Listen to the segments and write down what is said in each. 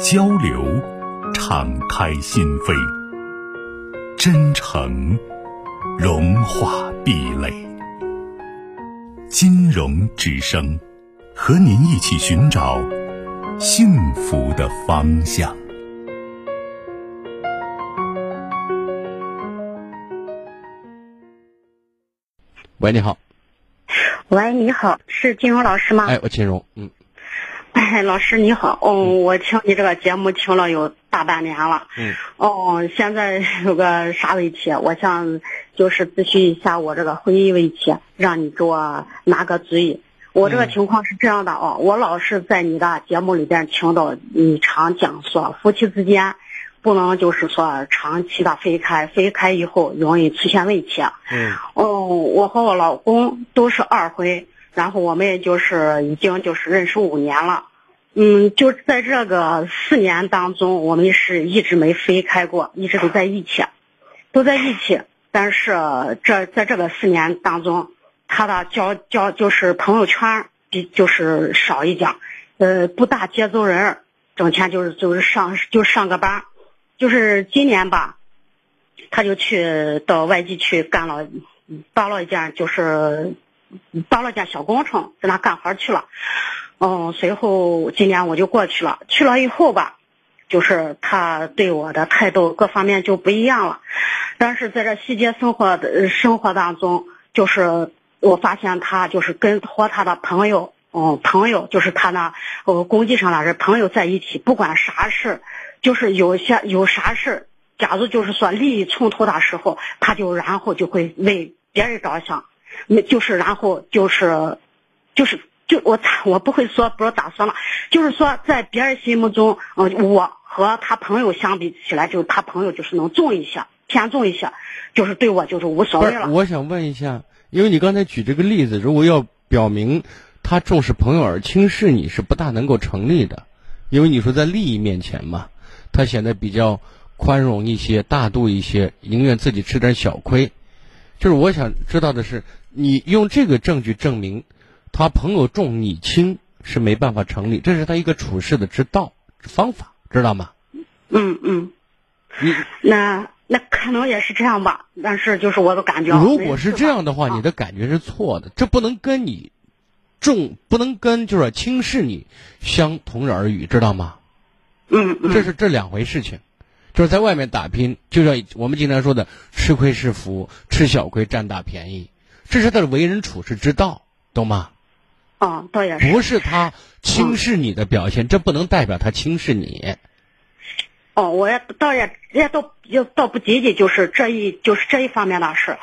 交流，敞开心扉；真诚，融化壁垒。金融之声，和您一起寻找幸福的方向。喂，你好。喂，你好，是金融老师吗？哎，我金融，嗯。哎，老师你好，嗯，我听你这个节目听了有大半年了，嗯，哦，现在有个啥问题，我想就是咨询一下我这个婚姻问题，让你给我拿个主意。我这个情况是这样的哦，我老是在你的节目里边听到你常讲说，夫妻之间不能就是说长期的分开，分开以后容易出现问题。嗯，哦，我和我老公都是二婚。然后我们也就是已经就是认识五年了，嗯，就在这个四年当中，我们是一直没分开过，一直都在一起，都在一起。但是这在这个四年当中，他的交交就是朋友圈比就是少一点，呃，不大接走人，整天就是就是上就上个班，就是今年吧，他就去到外地去干了，当了一件就是。包了件小工程，在那干活去了。嗯，随后今年我就过去了。去了以后吧，就是他对我的态度各方面就不一样了。但是在这细节生活的生活当中，就是我发现他就是跟和他的朋友，嗯，朋友就是他那工地上的人朋友在一起，不管啥事，就是有些有啥事，假如就是说利益冲突的时候，他就然后就会为别人着想。那就是，然后就是，就是，就我我不会说，不知道咋说了。就是说，在别人心目中，嗯，我和他朋友相比起来，就是他朋友就是能重一些，偏重一些，就是对我就是无所谓了。我想问一下，因为你刚才举这个例子，如果要表明他重视朋友而轻视你是不大能够成立的，因为你说在利益面前嘛，他显得比较宽容一些、大度一些，宁愿自己吃点小亏。就是我想知道的是。你用这个证据证明，他朋友重你轻是没办法成立，这是他一个处事的之道方法，知道吗？嗯嗯。你那那可能也是这样吧，但是就是我的感觉。如果是这样的话，你的感觉是错的，这不能跟你重不能跟就是轻视你相同日而语，知道吗？嗯嗯。这是这两回事情，就是在外面打拼，就像我们经常说的“吃亏是福，吃小亏占大便宜”。这是他的为人处事之道，懂吗？哦，倒也是。不是他轻视你的表现，这不能代表他轻视你。哦，我也倒也也倒也倒不仅仅就是这一就是这一方面的事，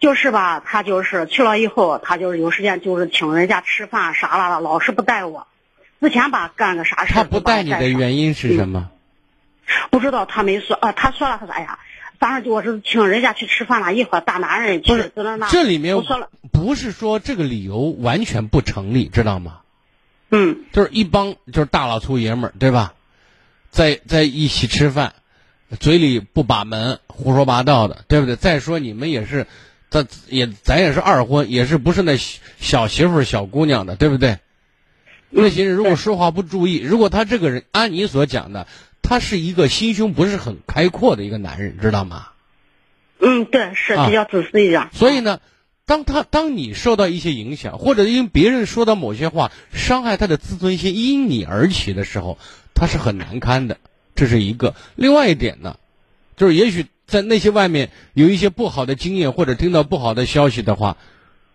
就是吧，他就是去了以后，他就是有时间就是请人家吃饭啥了的，老是不带我。之前吧，干个啥事他不带你的原因是什么？不知道，他没说。啊，他说了，他说：“哎呀。”反正我是请人家去吃饭了，一伙大男人去在那。这里面不是说这个理由完全不成立，知道吗？嗯。就是一帮就是大老粗爷们儿，对吧？在在一起吃饭，嘴里不把门，胡说八道的，对不对？再说你们也是，咱也咱也是二婚，也是不是那小媳妇小姑娘的，对不对？那些人如果说话不注意，如果他这个人按你所讲的。他是一个心胸不是很开阔的一个男人，知道吗？嗯，对，是比较自私一点。所以呢，当他当你受到一些影响，或者因别人说的某些话伤害他的自尊心，因你而起的时候，他是很难堪的。这是一个。另外一点呢，就是也许在那些外面有一些不好的经验，或者听到不好的消息的话，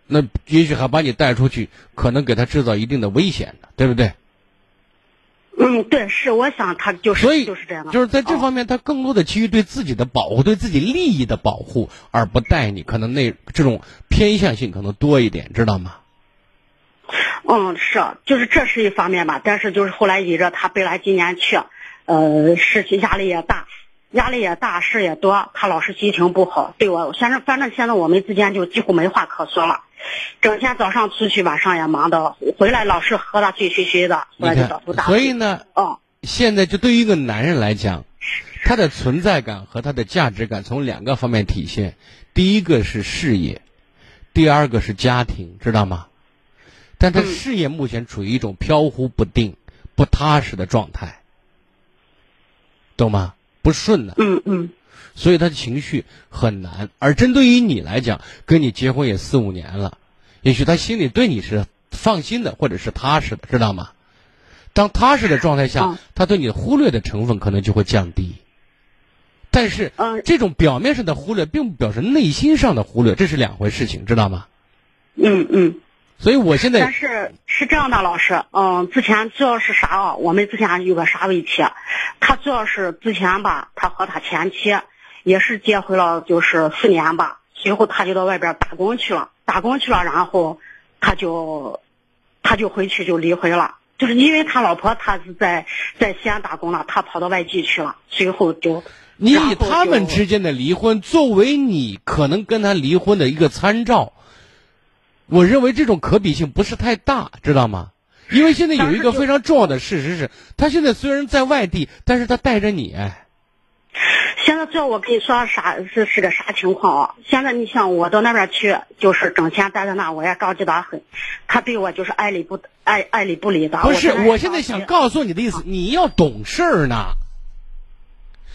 那也许还把你带出去，可能给他制造一定的危险的，对不对？嗯，对，是，我想他就是，所以就是这样的，就是在这方面，他更多的基于对自己的保护，对自己利益的保护，而不带你，可能那这种偏向性可能多一点，知道吗？嗯，是，就是这是一方面吧，但是就是后来依着他本来今年去，呃，事情压力也大，压力也大，事也多，他老是心情不好，对我，反正反正现在我们之间就几乎没话可说了，整天早上出去，晚上也忙的，回来老是喝的醉醺醺的，回来就倒头看，大。所以呢，哦，现在就对于一个男人来讲，他的存在感和他的价值感从两个方面体现，第一个是事业，第二个是家庭，知道吗？但他嗯事业目前处于一种飘忽不定、不踏实的状态，懂吗？不顺的，嗯嗯所以他的情绪很难。而针对于你来讲，跟你结婚也四五年了，也许他心里对你是放心的，或者是踏实的，知道吗？当踏实的状态下，嗯他对你忽略的成分可能就会降低。但是，嗯这种表面上的忽略，并不表示内心上的忽略，这是两回事情，知道吗？嗯嗯。所以我现在但是是这样的，老师，嗯，之前主要是啥啊？我们之前有个啥问题？他主要是之前吧，他和他前妻也是结婚了，就是四年吧，随后他就到外边打工去了，打工去了，然后他就他就回去就离婚了，就是因为他老婆他是在在西安打工了，他跑到外地去了，随后就你以他们之间的离婚作为你可能跟他离婚的一个参照，我认为这种可比性不是太大，知道吗？因为现在有一个非常重要的事实是，他现在虽然在外地，但是他带着你，哎现在主要我跟你说啥是是个啥情况啊？现在你像我到那边去，就是整天待在那，我也着急的很。他对我就是爱理不爱爱理不理的。不是，我现在想告诉你的意思，你要懂事儿呢，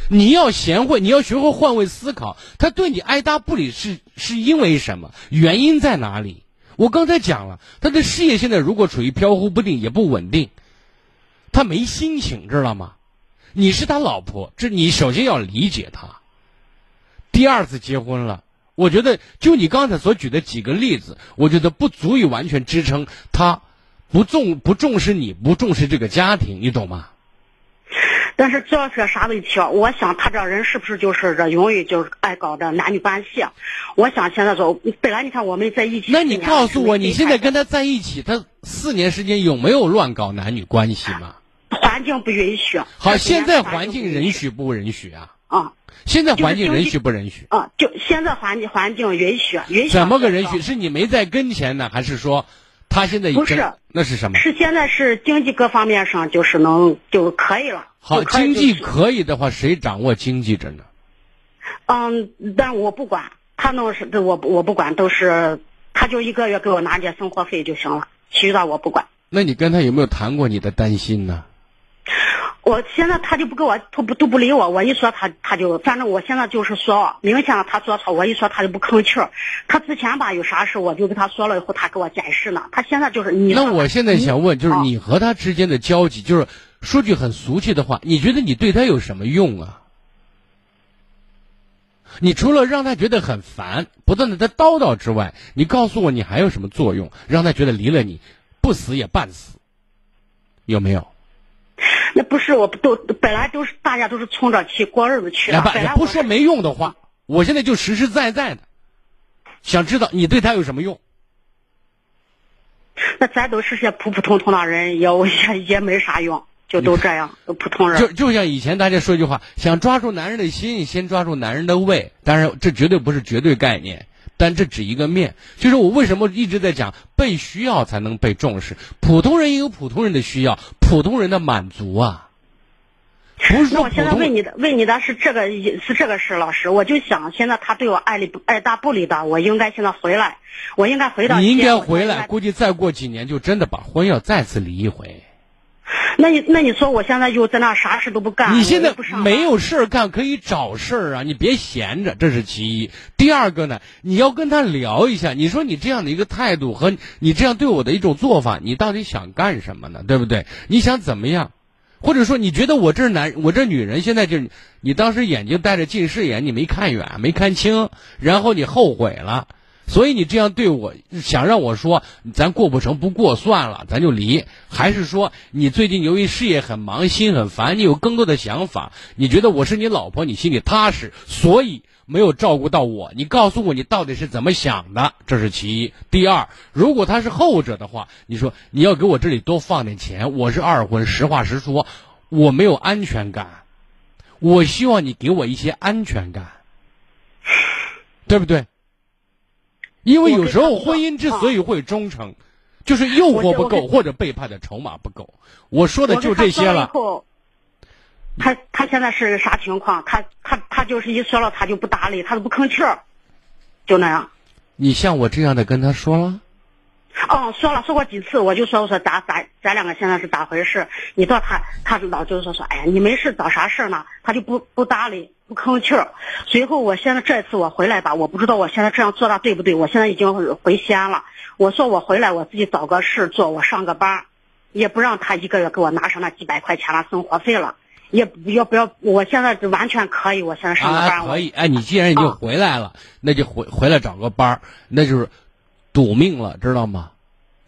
你要贤惠，你要学会换位思考。他对你爱答不理是是因为什么？原因在哪里？我刚才讲了，他的事业现在如果处于飘忽不定，也不稳定，他没心情，知道吗？你是他老婆，这你首先要理解他。第二次结婚了，我觉得就你刚才所举的几个例子，我觉得不足以完全支撑他不重不重视你，不重视这个家庭，你懂吗？但是主要是啥问题啊？我想他这人是不是就是这容易就是爱搞这男女关系？我想现在说，本来你看我们在一起，那你告诉我，你现在跟他他在一起，他四年时间有没有乱搞男女关系吗？环境不允许。好，现在环环境允许不允许啊？啊现在环境允许不允许？啊！就现在环境环境允许允许。怎么个允许？？是你没在跟前呢，还是说他现在不是那是什么？是现在是经济各方面上就是能就可以了。好，经济可以的话，谁掌握经济着呢？嗯，但我不管，他弄是我我不管，都是他就一个月给我拿点生活费就行了，其余的我不管。那你跟他有没有谈过你的担心呢？我现在他就不跟我，他不都不理我，我一说他他就，反正我现在就是说，明显了他说错，我一说他就不吭气儿。他之前吧有啥事我就跟他说了以后，他给我解释呢。他现在就是你。那我现在想问，就是啊你和他之间的交集，就是说句很俗气的话，你觉得你对他有什么用啊？你除了让他觉得很烦，不断的在叨叨之外，你告诉我你还有什么作用，让他觉得离了你不死也半死，有没有？那不是我都本来都是大家都是冲着去过日子去的本来我不说没用的话，我现在就实实在在的想知道你对他有什么用。那咱都是些普普通通的人，也也也没啥用，就都这样，都普通人。就就像以前大家说一句话，想抓住男人的心，先抓住男人的胃。当然，这绝对不是绝对概念，但这只一个面。就是我为什么一直在讲被需要才能被重视，普通人也有普通人的需要，普通人的满足啊。不是那说我现在问你的问你的是这个是这个事，老师，我就想现在他对我爱理不爱答不理的，我应该现在回来，我应该回到你应该回来，估计再过几年就真的把婚要再次离一回。那你那你说我现在就在那啥事都不干，你现在没有事儿干，可以找事儿啊！你别闲着，这是其一。第二个呢，你要跟他聊一下，你说你这样的一个态度和你这样对我的一种做法，你到底想干什么呢？对不对？你想怎么样？或者说你觉得我这男，我这女人现在就是你当时眼睛戴着近视眼，你没看远，没看清，然后你后悔了。所以你这样对我，想让我说咱过不成不过算了，咱就离，还是说你最近由于事业很忙，心很烦，你有更多的想法，你觉得我是你老婆，你心里踏实，所以没有照顾到我。你告诉我你到底是怎么想的，这是其一。第二，如果他是后者的话，你说你要给我这里多放点钱，我是二婚，实话实说。我没有安全感，我希望你给我一些安全感，对不对？因为有时候婚姻之所以会忠诚，就是诱惑不够或者背叛的筹码不够。我说的就这些了。他他现在是啥情况？他他他就是一说了他就不搭理，他都不吭气儿，就那样。你像我这样的跟他说了？哦，说了说过几次，我就说我说咱咱咱两个现在是咋回事？你知道他他老就是说说，哎呀，你没事找啥事呢？他就不不搭理，不吭气儿。随后我现在这次我回来吧，我不知道我现在这样做的对不对？我现在已经回西安了。我说我回来我自己找个事做，我上个班，也不让他一个月给我拿上那几百块钱了生活费了。也不要不要，我现在完全可以，我现在上个班。可以，哎，你既然已经回来了，那就回回来找个班那就是赌命了，知道吗？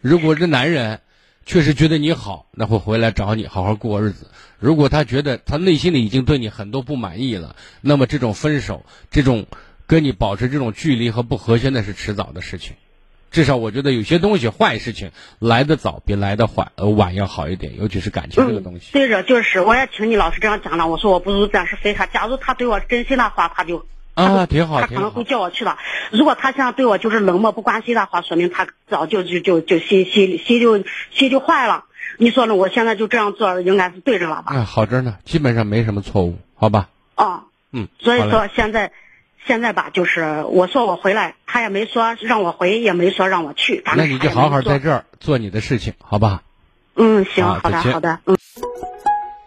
如果这男人确实觉得你好，那会回来找你好好过日子；如果他觉得他内心里已经对你很多不满意了，那么这种分手，这种跟你保持这种距离和不和谐，那是迟早的事情。至少我觉得有些东西坏事情来得早比来得晚呃晚要好一点，尤其是感情这个东西。对着就是，我也听你老师这样讲了。我说我不如暂时分开。假如他对我真心的话，他就啊挺好，他可能会叫我去的。如果他现在对我就是冷漠不关心的话，说明他早就就就就心心心就心就坏了。你说呢？我现在就这样做，应该是对着了吧？哎，好着呢，基本上没什么错误，好吧？哦，嗯，所以说现在。现在吧，就是我说我回来，他也没说让我回，也没说让我去。那你就好好在这儿做你的事情，好吧？嗯，行，好的，好的，嗯。